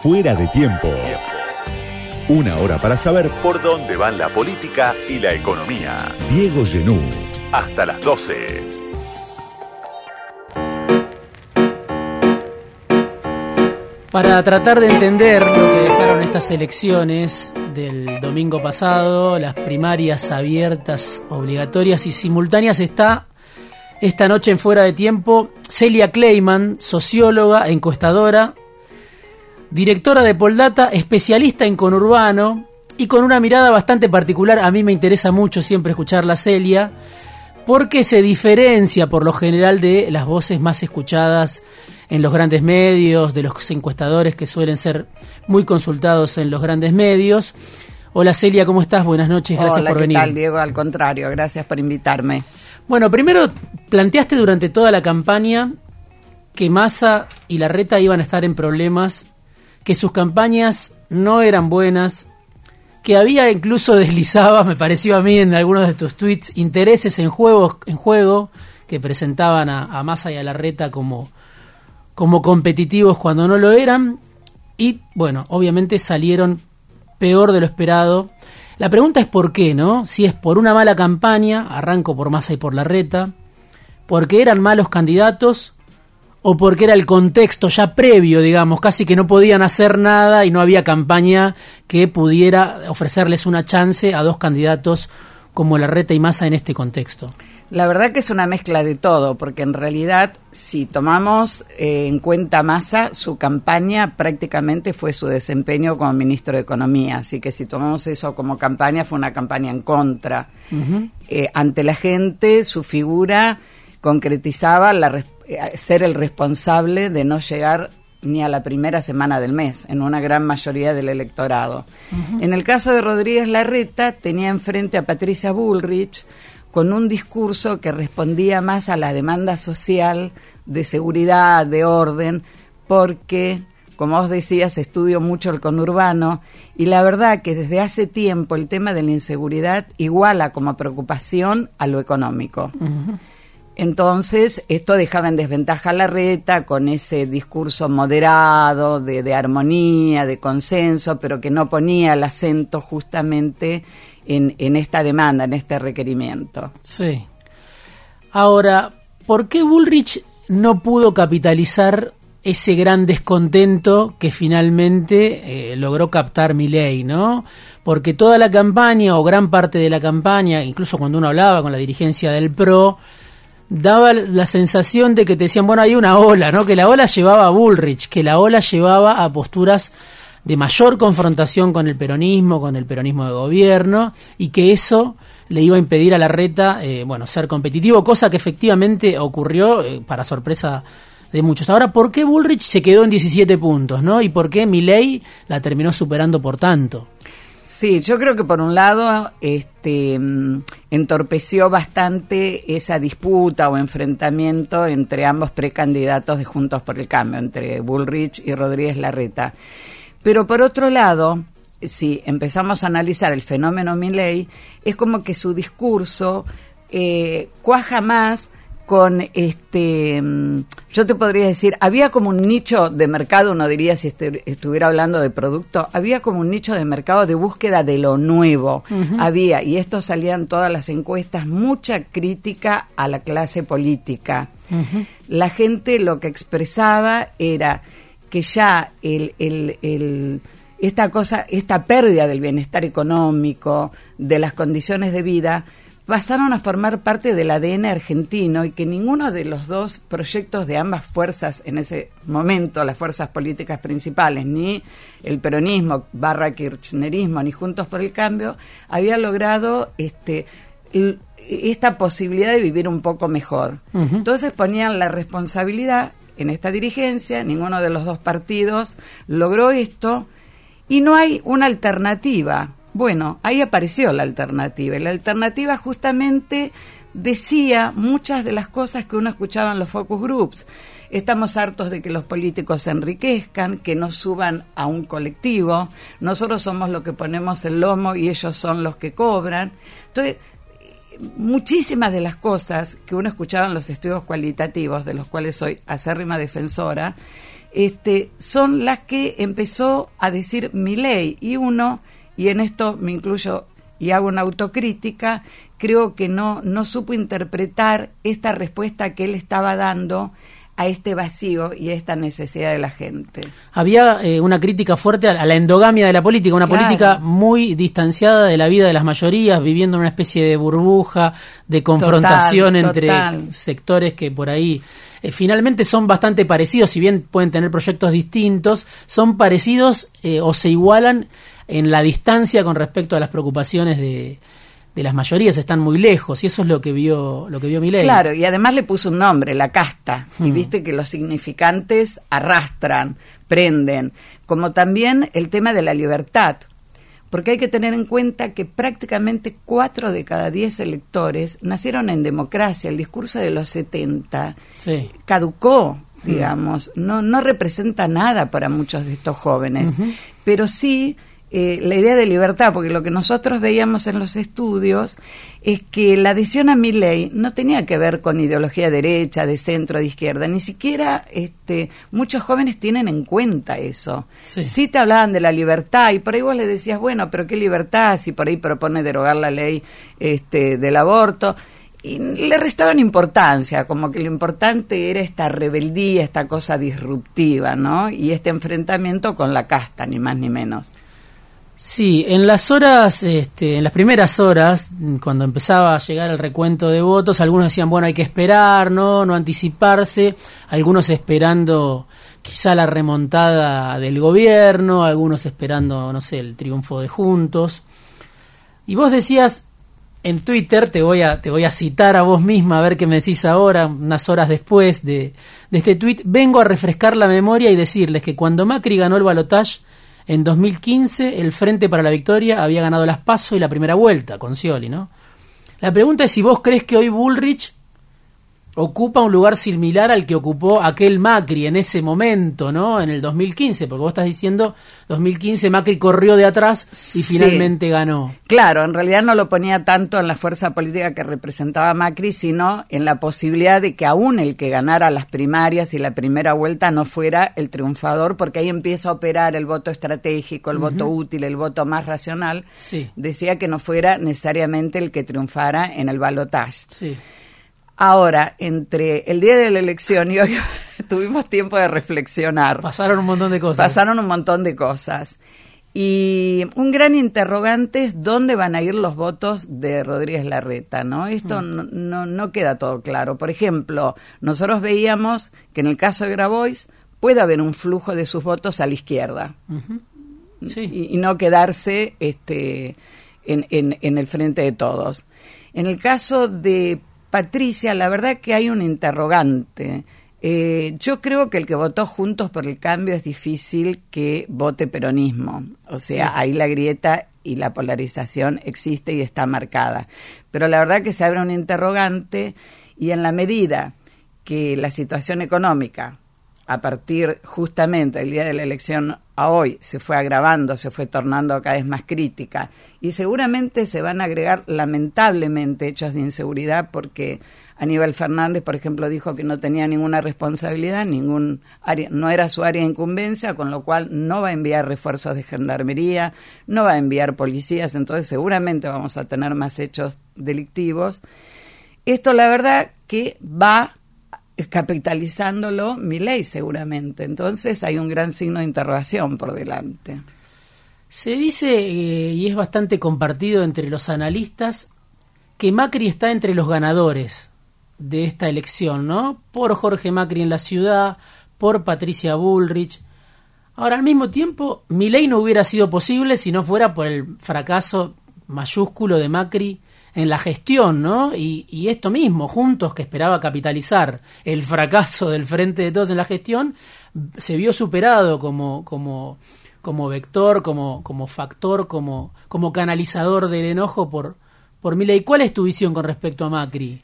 Fuera de tiempo. Una hora para saber por dónde van la política y la economía. Diego Genú. Hasta las 12. Para tratar de entender lo que dejaron estas elecciones del domingo pasado, las primarias abiertas, obligatorias y simultáneas, está esta noche en Fuera de Tiempo Celia Kleiman, socióloga, encuestadora, directora de Poldata, especialista en conurbano y con una mirada bastante particular. A mí me interesa mucho siempre escuchar a Celia porque se diferencia por lo general de las voces más escuchadas en los grandes medios, de los encuestadores que suelen ser muy consultados en los grandes medios. Hola Celia, ¿cómo estás? Buenas noches, gracias por venir. Hola, ¿qué tal Diego? Al contrario, gracias por invitarme. Bueno, primero planteaste durante toda la campaña que Massa y Larreta iban a estar en problemas, que sus campañas no eran buenas, que había incluso deslizaba, me pareció a mí en algunos de tus tweets, intereses en juegos en juego que presentaban a, a Massa y a Larreta como como competitivos cuando no lo eran y bueno, obviamente salieron peor de lo esperado. La pregunta es por qué, ¿no? Si es por una mala campaña, arranco por Massa y por Larreta, porque eran malos candidatos o porque era el contexto ya previo, digamos, casi que no podían hacer nada y no había campaña que pudiera ofrecerles una chance a dos candidatos como Larreta y Massa en este contexto. La verdad que es una mezcla de todo, porque en realidad, si tomamos eh, en cuenta Massa, su campaña prácticamente fue su desempeño como ministro de Economía. Así que si tomamos eso como campaña, fue una campaña en contra. Eh, ante la gente, su figura concretizaba la, eh, ser el responsable de no llegar ni a la primera semana del mes, en una gran mayoría del electorado. En el caso de Rodríguez Larreta, tenía enfrente a Patricia Bullrich, con un discurso que respondía más a la demanda social de seguridad, de orden, porque, como vos decías, estudio mucho el conurbano y la verdad que desde hace tiempo el tema de la inseguridad iguala como preocupación a lo económico. Entonces, esto dejaba en desventaja a la reta con ese discurso moderado, de, armonía, de consenso, pero que no ponía el acento justamente en, en esta demanda, en este requerimiento. Sí. Ahora, ¿por qué Bullrich no pudo capitalizar ese gran descontento que finalmente eh, logró captar Milei, ¿no? Porque toda la campaña o gran parte de la campaña, incluso cuando uno hablaba con la dirigencia del PRO, daba la sensación de que te decían, bueno, hay una ola, ¿no? Que la ola llevaba a Bullrich, que la ola llevaba a posturas de mayor confrontación con el peronismo, con el peronismo de gobierno, y que eso le iba a impedir a la reta, eh, bueno, ser competitivo, cosa que efectivamente ocurrió eh, para sorpresa de muchos. Ahora, ¿por qué Bullrich se quedó en 17 puntos, no? ¿Y por qué Milley la terminó superando por tanto? Sí, yo creo que por un lado este, mm, entorpeció bastante esa disputa o enfrentamiento entre ambos precandidatos de Juntos por el Cambio, entre Bullrich y Rodríguez Larreta. Pero por otro lado, si empezamos a analizar el fenómeno Milley, es como que su discurso eh, cuaja más con este mm, yo te podría decir había como un nicho de mercado uno diría si este, estuviera hablando de producto había como un nicho de mercado de búsqueda de lo nuevo. Había y esto salían todas las encuestas mucha crítica a la clase política. La gente lo que expresaba era que ya el, el, el, esta cosa, esta pérdida del bienestar económico, de las condiciones de vida, pasaron a formar parte del ADN argentino y que ninguno de los dos proyectos de ambas fuerzas en ese momento, las fuerzas políticas principales, ni el peronismo barra kirchnerismo, ni Juntos por el Cambio, había logrado este esta posibilidad de vivir un poco mejor. Entonces ponían la responsabilidad en esta dirigencia, ninguno de los dos partidos logró esto y no hay una alternativa. Bueno, ahí apareció la alternativa y la alternativa justamente decía muchas de las cosas que uno escuchaba en los focus groups. Estamos hartos de que los políticos se enriquezcan, que no suban a un colectivo. Nosotros somos los que ponemos el lomo y ellos son los que cobran. Entonces, muchísimas de las cosas que uno escuchaba en los estudios cualitativos, de los cuales soy acérrima defensora, este, son las que empezó a decir mi ley. Y uno, y en esto me incluyo y hago una autocrítica, creo que no, no supo interpretar esta respuesta que él estaba dando a este vacío y a esta necesidad de la gente. Había eh, una crítica fuerte a la endogamia de la política, una política muy distanciada de la vida de las mayorías, viviendo en una especie de burbuja, de confrontación entre sectores que por ahí eh, finalmente son bastante parecidos, si bien pueden tener proyectos distintos, son parecidos eh, o se igualan en la distancia con respecto a las preocupaciones de, de las mayorías están muy lejos y eso es lo que vio lo que vio Milei. Claro, y además le puso un nombre, la casta, y hmm. viste que los significantes arrastran, prenden, como también el tema de la libertad, porque hay que tener en cuenta que prácticamente cuatro de cada diez electores nacieron en democracia, el discurso de los 70 caducó, hmm. digamos, no, no representa nada para muchos de estos jóvenes, pero sí eh, la idea de libertad, porque lo que nosotros veíamos en los estudios es que la adhesión a mi ley no tenía que ver con ideología derecha, de centro, de izquierda, ni siquiera este, muchos jóvenes tienen en cuenta eso. Sí. te hablaban de la libertad y por ahí vos le decías, bueno, pero qué libertad si por ahí propone derogar la ley este, del aborto y le restaban importancia, como que lo importante era esta rebeldía, esta cosa disruptiva, ¿no? Y este enfrentamiento con la casta, ni más ni menos. Sí, en las horas, este, en las primeras horas, cuando empezaba a llegar el recuento de votos, algunos decían, bueno, hay que esperar, no, no anticiparse, algunos esperando quizá la remontada del gobierno, algunos esperando, no sé, el triunfo de Juntos. Y vos decías en Twitter, te voy a, te voy a citar a vos misma, a ver qué me decís ahora, unas horas después de, de este tweet, vengo a refrescar la memoria y decirles que cuando Macri ganó el balotaje, en 2015 el Frente para la Victoria había ganado las PASO y la primera vuelta con Scioli, ¿no? La pregunta es si vos crees que hoy Bullrich ocupa un lugar similar al que ocupó aquel Macri en ese momento, ¿no? En el 2015, porque vos estás diciendo 2015 Macri corrió de atrás y finalmente ganó. Claro, en realidad no lo ponía tanto en la fuerza política que representaba Macri, sino en la posibilidad de que aún el que ganara las primarias y la primera vuelta no fuera el triunfador, porque ahí empieza a operar el voto estratégico, el voto útil, el voto más racional. Sí. Decía que no fuera necesariamente el que triunfara en el balotaje. Sí. Ahora, entre el día de la elección y hoy tuvimos tiempo de reflexionar. Pasaron un montón de cosas. Pasaron un montón de cosas. Y un gran interrogante es dónde van a ir los votos de Rodríguez Larreta, ¿no? Esto mm. no, no, queda todo claro. Por ejemplo, nosotros veíamos que en el caso de Grabois puede haber un flujo de sus votos a la izquierda. sí. y, no quedarse este, en, en, en el frente de todos. En el caso de Patricia, la verdad que hay un interrogante. Eh, yo creo que el que votó Juntos por el Cambio es difícil que vote peronismo. O sea, ahí la grieta y la polarización existe y está marcada. Pero la verdad que se abre un interrogante y en la medida que la situación económica a partir justamente del día de la elección a hoy se fue agravando, se fue tornando cada vez más crítica y seguramente se van a agregar lamentablemente hechos de inseguridad porque Aníbal Fernández, por ejemplo, dijo que no tenía ninguna responsabilidad, ningún área, no era su área de incumbencia, con lo cual no va a enviar refuerzos de gendarmería, no va a enviar policías, entonces seguramente vamos a tener más hechos delictivos. Esto la verdad que va capitalizándolo mi ley seguramente. Entonces hay un gran signo de interrogación por delante. Se dice, eh, y es bastante compartido entre los analistas, que Macri está entre los ganadores de esta elección, ¿no? Por Jorge Macri en la ciudad, por Patricia Bullrich. Ahora, al mismo tiempo, mi ley no hubiera sido posible si no fuera por el fracaso mayúsculo de Macri en la gestión, ¿no? Y, esto mismo, Juntos, que esperaba capitalizar el fracaso del Frente de Todos en la gestión, se vio superado como, como, como vector, como, como factor, como, como canalizador del enojo por, por Milei. ¿Cuál es tu visión con respecto a Macri?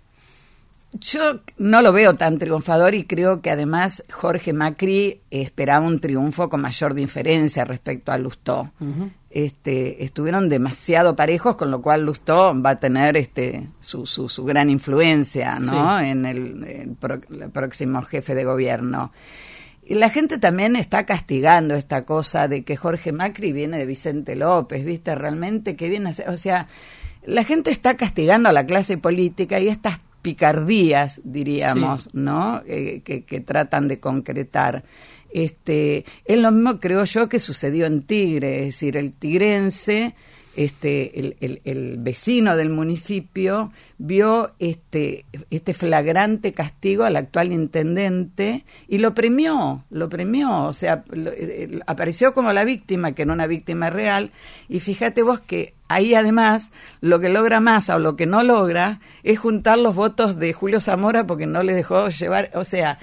Yo no lo veo tan triunfador y creo que además Jorge Macri esperaba un triunfo con mayor diferencia respecto a Lustó este, estuvieron demasiado parejos, con lo cual Lustó va a tener este, su, su, gran influencia ¿no? en el, próximo jefe de gobierno. Y la gente también está castigando esta cosa de que Jorge Macri viene de Vicente López, ¿viste? Realmente que viene a ser, o sea, la gente está castigando a la clase política y estas picardías, diríamos, ¿no? Eh, que, que, tratan de concretar. Este, es lo mismo, creo yo, que sucedió en Tigre, es decir, el tigrense este, el, vecino del municipio vio este, este flagrante castigo al actual intendente y lo premió, lo premió, o sea, eh, apareció como la víctima, que no una víctima real, y fíjate vos que ahí además lo que logra Massa o lo que no logra es juntar los votos de Julio Zamora porque no le dejó llevar, o sea,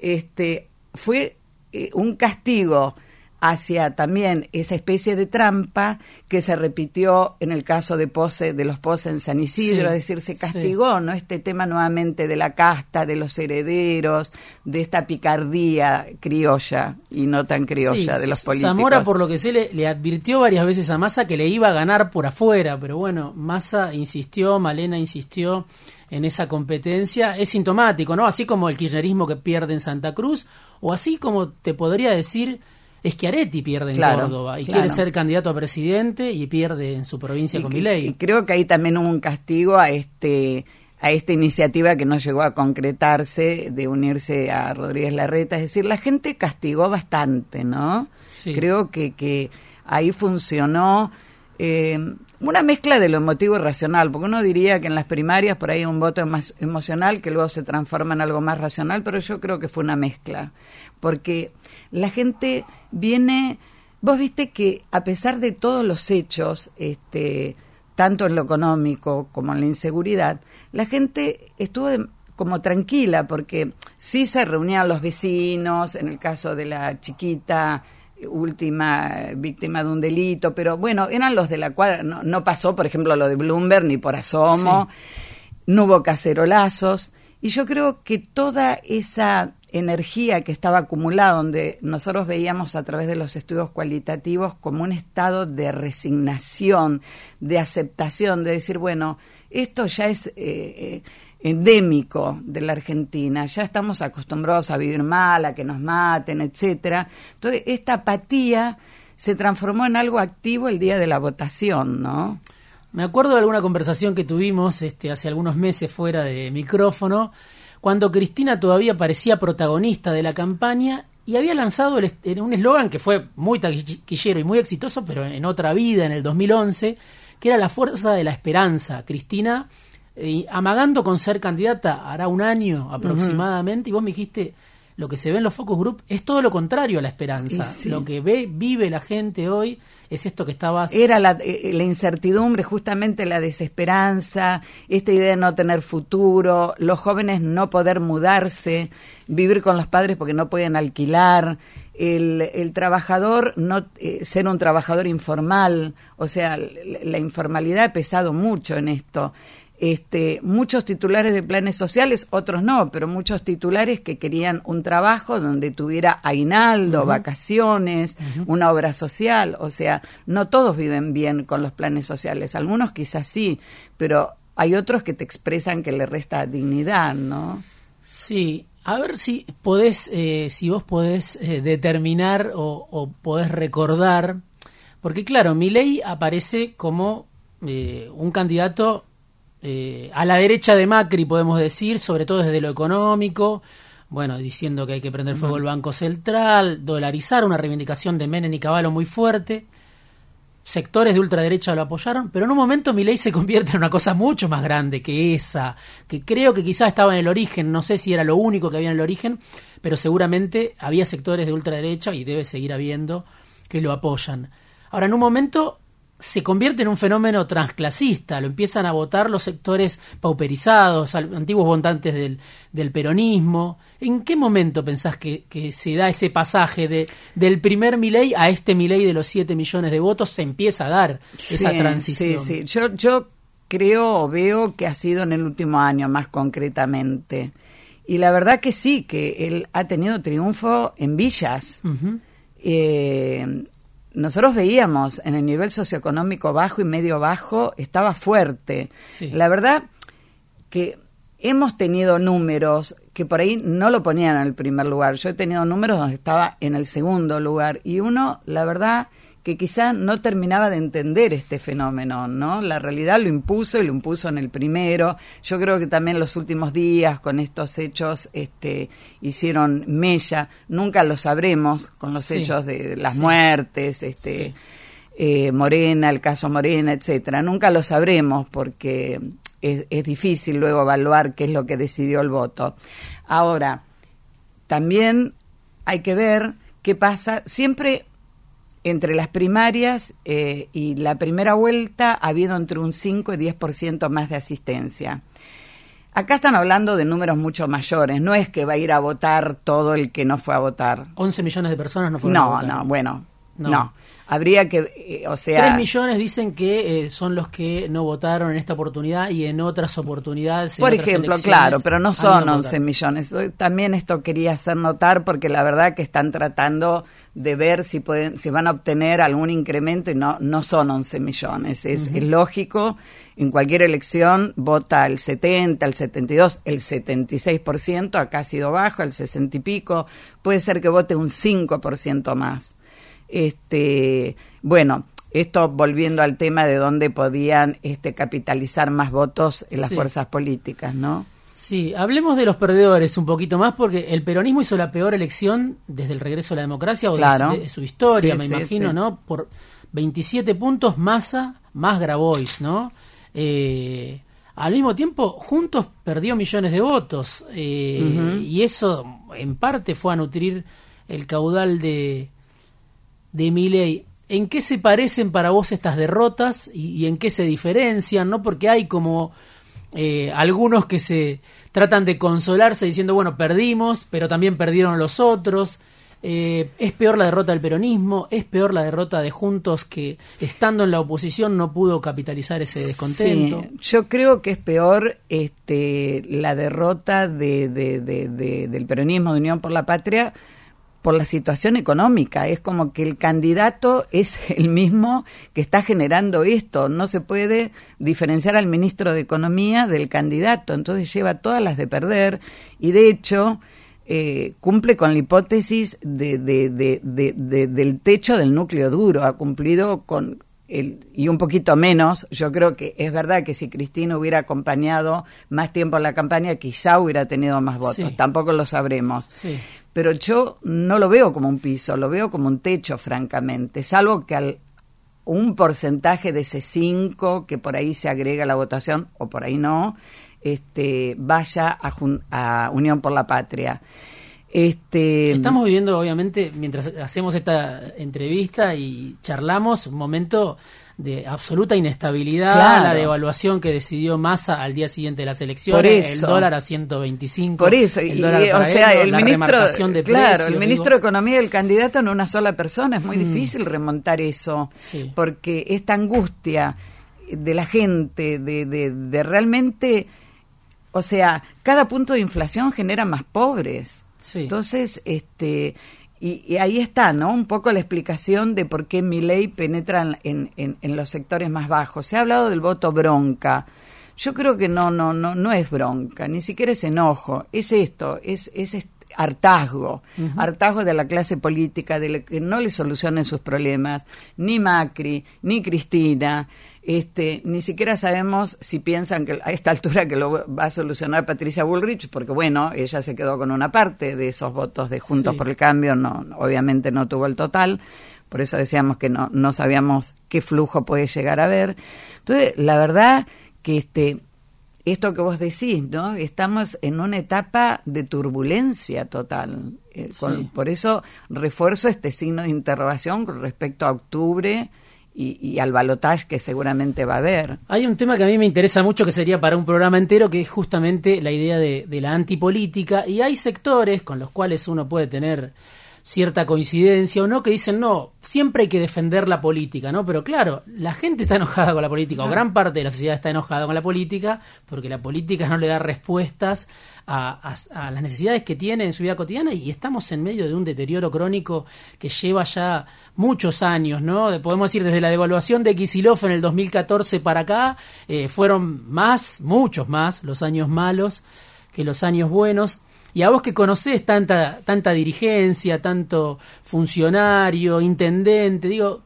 este, fue eh, un castigo hacia también esa especie de trampa que se repitió en el caso de Pose, de los Pose en San Isidro, es decir, se castigó, ¿no? Este tema nuevamente de la casta, de los herederos, de esta picardía criolla y no tan criolla de los políticos. Zamora, por lo que sé, le, le, advirtió varias veces a Massa que le iba a ganar por afuera, pero bueno, Massa insistió, Malena insistió en esa competencia. Es sintomático, ¿no? Así como el kirchnerismo que pierde en Santa Cruz, o así como te podría decir es que Areti pierde en Córdoba y quiere ser candidato a presidente y pierde en su provincia con Milei. Y creo que ahí también hubo un castigo a este a esta iniciativa que no llegó a concretarse de unirse a Rodríguez Larreta, es decir, la gente castigó bastante, ¿no? Creo que, que ahí funcionó eh, una mezcla de lo emotivo y racional, porque uno diría que en las primarias por ahí un voto más emocional que luego se transforma en algo más racional, pero yo creo que fue una mezcla, porque la gente viene, vos viste que a pesar de todos los hechos, este, tanto en lo económico como en la inseguridad, la gente estuvo como tranquila porque sí se reunían los vecinos, en el caso de la chiquita última víctima de un delito, pero bueno, eran los de la cual no, pasó, por ejemplo, lo de Bloomberg ni por asomo, no hubo cacerolazos, y yo creo que toda esa energía que estaba acumulada, donde nosotros veíamos a través de los estudios cualitativos como un estado de resignación, de aceptación, de decir, bueno, esto ya es eh, eh, endémico de la Argentina, ya estamos acostumbrados a vivir mal, a que nos maten, etcétera. Entonces, esta apatía se transformó en algo activo el día de la votación, ¿no? Me acuerdo de alguna conversación que tuvimos este, hace algunos meses fuera de micrófono, cuando Cristina todavía parecía protagonista de la campaña y había lanzado un eslogan que fue muy taquillero y muy exitoso, pero en otra vida, en el 2011, que era la fuerza de la esperanza. Cristina, eh, amagando con ser candidata, hará un año aproximadamente, y vos me dijiste, lo que se ve en los focus group es todo lo contrario a la esperanza. Lo que ve, vive la gente hoy es esto que estabas... Era la, eh, la, incertidumbre, justamente la desesperanza, esta idea de no tener futuro, los jóvenes no poder mudarse, vivir con los padres porque no pueden alquilar, el, el trabajador no eh, ser un trabajador informal, o sea, la informalidad ha pesado mucho en esto este, muchos titulares de planes sociales, otros no, pero muchos titulares que querían un trabajo donde tuviera aguinaldo, vacaciones, una obra social. O sea, no todos viven bien con los planes sociales, algunos quizás sí, pero hay otros que te expresan que le resta dignidad, ¿no? Sí, a ver si podés, eh, si vos podés eh, determinar o, o, podés recordar, porque claro, mi ley aparece como eh, un candidato eh, a la derecha de Macri, podemos decir, sobre todo desde lo económico, bueno, diciendo que hay que prender fuego el Banco Central, dolarizar, una reivindicación de Menem y Caballo muy fuerte. Sectores de ultraderecha lo apoyaron, pero en un momento mi ley se convierte en una cosa mucho más grande que esa, que creo que quizás estaba en el origen, no sé si era lo único que había en el origen, pero seguramente había sectores de ultraderecha y debe seguir habiendo que lo apoyan. Ahora, en un momento se convierte en un fenómeno transclasista, lo empiezan a votar los sectores pauperizados, antiguos votantes del, del peronismo. ¿En qué momento pensás que, se da ese pasaje de, del primer Milei a este Milei de los 7 millones de votos? Se empieza a dar esa transición. Sí, sí. Yo, yo creo o veo que ha sido en el último año más concretamente. Y la verdad que sí, que él ha tenido triunfo en villas nosotros veíamos en el nivel socioeconómico bajo y medio bajo, estaba fuerte. La verdad que hemos tenido números que por ahí no lo ponían en el primer lugar. Yo he tenido números donde estaba en el segundo lugar y uno, la verdad, que quizá no terminaba de entender este fenómeno, ¿no? La realidad lo impuso y lo impuso en el primero. Yo creo que también los últimos días con estos hechos este, hicieron mella. Nunca lo sabremos con los hechos de las muertes, este, eh, Morena, el caso Morena, etcétera. Nunca lo sabremos porque es, es difícil luego evaluar qué es lo que decidió el voto. Ahora, también hay que ver qué pasa. Siempre entre las primarias eh, y la primera vuelta ha habido entre un 5 y 10% más de asistencia. Acá están hablando de números mucho mayores, no es que va a ir a votar todo el que no fue a votar. 11 millones de personas no fueron a votar. No, no, bueno, no. Habría que, eh, o sea... Tres millones dicen que eh, son los que no votaron en esta oportunidad y en otras oportunidades. Por ejemplo, claro, pero no son 11 millones. También esto quería hacer notar porque la verdad que están tratando de ver si pueden, si van a obtener algún incremento y no, no son 11 millones. Es, es lógico, en cualquier elección vota el 70, el 72, el 76%, acá ha sido bajo, el 60 y pico, puede ser que vote un 5% más. Este, bueno, esto volviendo al tema de dónde podían este, capitalizar más votos en las fuerzas políticas, ¿no? Sí, hablemos de los perdedores un poquito más porque el peronismo hizo la peor elección desde el regreso a la democracia o de, su historia, me imagino, ¿no? Por 27 puntos, Massa más Grabois, ¿no? Eh, al mismo tiempo, Juntos perdió millones de votos eh, y eso en parte fue a nutrir el caudal de, de Miley, ¿en qué se parecen para vos estas derrotas y, en qué se diferencian? ¿no? Porque hay como eh, algunos que se tratan de consolarse diciendo, bueno, perdimos, pero también perdieron los otros. Eh, es peor la derrota del peronismo, es peor la derrota de Juntos que estando en la oposición no pudo capitalizar ese descontento. yo creo que es peor este, la derrota de, del peronismo de Unión por la Patria por la situación económica. Es como que el candidato es el mismo que está generando esto. No se puede diferenciar al ministro de Economía del candidato. Entonces lleva todas las de perder y de hecho eh, cumple con la hipótesis de, del techo del núcleo duro. Ha cumplido con y un poquito menos, yo creo que es verdad que si Cristina hubiera acompañado más tiempo en la campaña, quizá hubiera tenido más votos, tampoco lo sabremos. Pero yo no lo veo como un piso, lo veo como un techo, francamente, salvo que al un porcentaje de ese 5 que por ahí se agrega a la votación, o por ahí no, este, vaya a, a Unión por la Patria. Este... Estamos viviendo, obviamente, mientras hacemos esta entrevista y charlamos, un momento de absoluta inestabilidad, la devaluación que decidió Massa al día siguiente de las elecciones, el dólar a 125. Por eso, y, o sea, el ministro, de claro, el ministro de Economía el candidato en una sola persona, es muy mm. difícil remontar eso, porque esta angustia de la gente, de, de, de realmente, o sea, cada punto de inflación genera más pobres. Entonces, este, y, ahí está, ¿no? Un poco la explicación de por qué mi ley penetra en, en, los sectores más bajos. Se ha hablado del voto bronca. Yo creo que no, no, no, no es bronca, ni siquiera es enojo. Es esto, es, es hartazgo, hartazgo de la clase política, de que no le solucionen sus problemas, ni Macri, ni Cristina, este, ni siquiera sabemos si piensan que a esta altura que lo va a solucionar Patricia Bullrich, porque bueno, ella se quedó con una parte de esos votos de Juntos por el Cambio, no, obviamente no tuvo el total, por eso decíamos que no, no sabíamos qué flujo puede llegar a haber. Entonces, la verdad que este esto que vos decís, ¿no? Estamos en una etapa de turbulencia total. Eh, por eso refuerzo este signo de interrogación con respecto a octubre y, al balotaje que seguramente va a haber. Hay un tema que a mí me interesa mucho que sería para un programa entero, que es justamente la idea de, de la antipolítica, y hay sectores con los cuales uno puede tener cierta coincidencia o no, que dicen, no, siempre hay que defender la política, ¿no? Pero claro, la gente está enojada con la política, o gran parte de la sociedad está enojada con la política, porque la política no le da respuestas a, las necesidades que tiene en su vida cotidiana y estamos en medio de un deterioro crónico que lleva ya muchos años, ¿no? Podemos decir, desde la devaluación de Kisilov en el 2014 para acá, eh, fueron más, muchos más, los años malos que los años buenos. Y a vos que conocés tanta, tanta dirigencia, tanto funcionario, intendente, digo,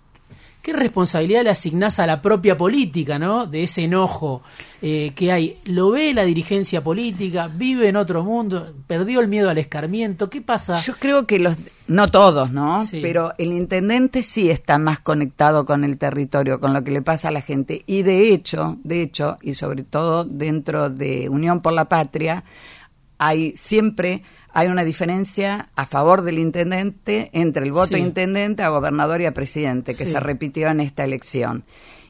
¿qué responsabilidad le asignás a la propia política, ¿no? De ese enojo eh, que hay. ¿Lo ve la dirigencia política? ¿Vive en otro mundo? ¿Perdió el miedo al escarmiento? ¿Qué pasa? Yo creo que los, no todos, ¿no? Pero el intendente sí está más conectado con el territorio, con lo que le pasa a la gente. Y de hecho, de hecho, y sobre todo dentro de Unión por la Patria, hay siempre hay una diferencia a favor del intendente entre el voto intendente a gobernador y a presidente que se repitió en esta elección.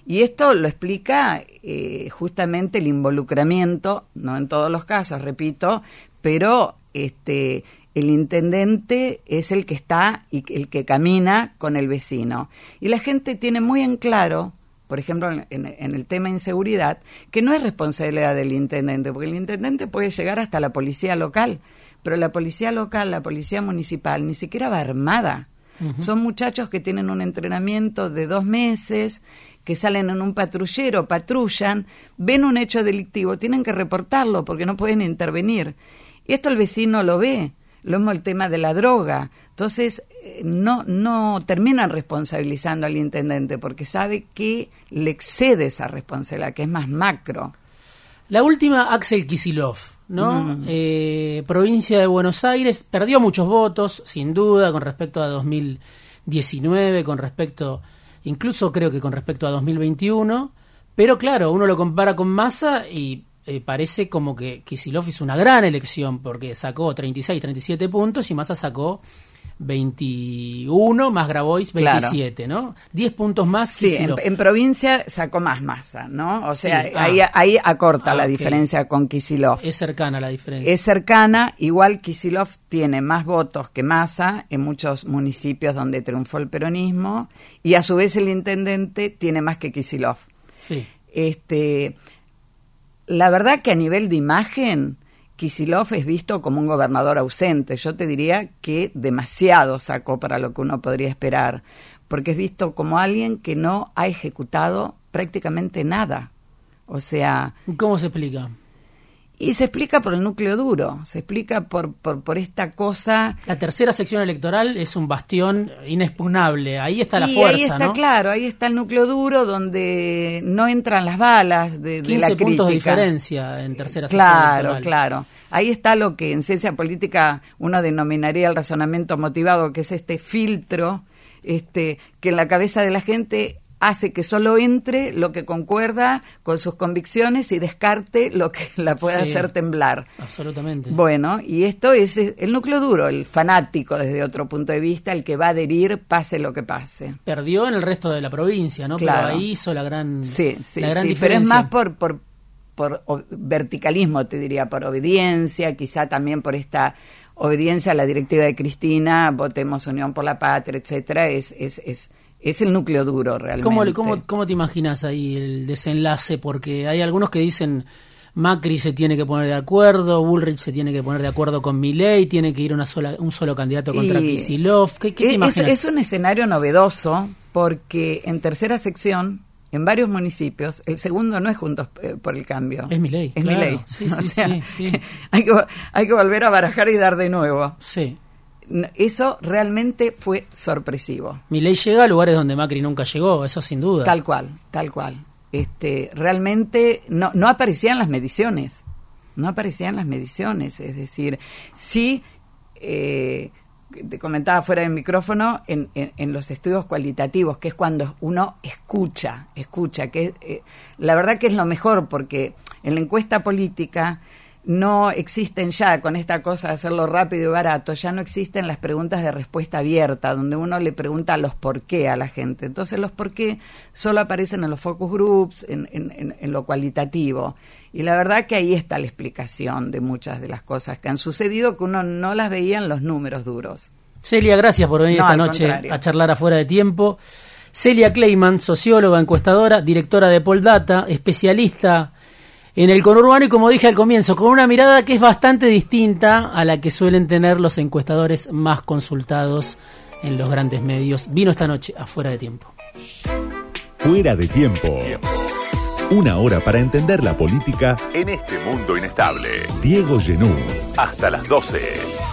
Y esto lo explica eh, justamente el involucramiento, no en todos los casos, repito, pero este el intendente es el que está y el que camina con el vecino. Y la gente tiene muy en claro por ejemplo, en, el tema inseguridad, que no es responsabilidad del intendente, porque el intendente puede llegar hasta la policía local, pero la policía local, la policía municipal, ni siquiera va armada. Son muchachos que tienen un entrenamiento de dos meses, que salen en un patrullero, patrullan, ven un hecho delictivo, tienen que reportarlo porque no pueden intervenir. Y esto el vecino lo ve lo mismo el tema de la droga. Entonces, eh, no, no terminan responsabilizando al intendente porque sabe que le excede esa responsabilidad, que es más macro. La última, Axel Kisilov, ¿no? Mm. Eh, provincia de Buenos Aires, perdió muchos votos, sin duda, con respecto a 2019, con respecto, incluso creo que con respecto a 2021, pero claro, uno lo compara con Massa y eh, parece como que Kisilov hizo una gran elección porque sacó 36, 37 puntos y Massa sacó 21 más Grabois 27, ¿no? 10 puntos más. Sí, en, provincia sacó más Massa, ¿no? O sea, ahí, ah. ahí acorta ah, la diferencia con Kisilov. Es cercana la diferencia. Es cercana, igual Kisilov tiene más votos que Massa en muchos municipios donde triunfó el peronismo y a su vez el intendente tiene más que Kisilov. Sí. Este, la verdad que a nivel de imagen, Kisilov es visto como un gobernador ausente. Yo te diría que demasiado sacó para lo que uno podría esperar, porque es visto como alguien que no ha ejecutado prácticamente nada. O sea... ¿Cómo se explica? Y se explica por el núcleo duro, se explica por, por, esta cosa. La tercera sección electoral es un bastión inexpugnable, ahí está la fuerza. Ahí está claro, ahí está el núcleo duro donde no entran las balas de, de la puntos de diferencia en tercera sección electoral. Claro, claro. Ahí está lo que en ciencia política uno denominaría el razonamiento motivado, que es este filtro este, que en la cabeza de la gente hace que solo entre lo que concuerda con sus convicciones y descarte lo que la puede hacer temblar. Absolutamente. Bueno, y esto es el núcleo duro, el fanático desde otro punto de vista, el que va a adherir pase lo que pase. Perdió en el resto de la provincia, ¿no? Claro. Pero ahí hizo la gran, sí, sí, la gran diferencia. Pero es más por, por, por verticalismo, te diría, por obediencia, quizá también por esta obediencia a la directiva de Cristina, votemos Unión por la Patria, etcétera, es, es, es es el núcleo duro realmente. ¿Cómo, cómo, te imaginas ahí el desenlace? Porque hay algunos que dicen Macri se tiene que poner de acuerdo, Bullrich se tiene que poner de acuerdo con Milei, tiene que ir una sola, un solo candidato contra Kisilov. ¿Qué, te imaginas? Es, un escenario novedoso porque en tercera sección en varios municipios, el segundo no es Juntos eh, por el Cambio. Es Milei. Es Milei. Sí, sí, sí, hay, que, hay que volver a barajar y dar de nuevo. Sí eso realmente fue sorpresivo. Mi ley llega a lugares donde Macri nunca llegó, eso sin duda. Tal cual, tal cual. Este, realmente no, no aparecían las mediciones, no aparecían las mediciones, es decir, sí, eh, te comentaba fuera del micrófono, en, en, los estudios cualitativos, que es cuando uno escucha, escucha, que eh, la verdad que es lo mejor, porque en la encuesta política no existen ya con esta cosa de hacerlo rápido y barato, ya no existen las preguntas de respuesta abierta, donde uno le pregunta los por qué a la gente. Entonces los por qué solo aparecen en los focus groups, en, en, en lo cualitativo. Y la verdad que ahí está la explicación de muchas de las cosas que han sucedido, que uno no las veía en los números duros. Celia, gracias por venir No, esta noche contrario. a charlar afuera de tiempo. Celia Kleiman, socióloga, encuestadora, directora de Poldata, especialista en el conurbano y como dije al comienzo, con una mirada que es bastante distinta a la que suelen tener los encuestadores más consultados en los grandes medios. Vino esta noche afuera de tiempo. Fuera de tiempo. Una hora para entender la política en este mundo inestable. Diego Genú. Hasta las 12.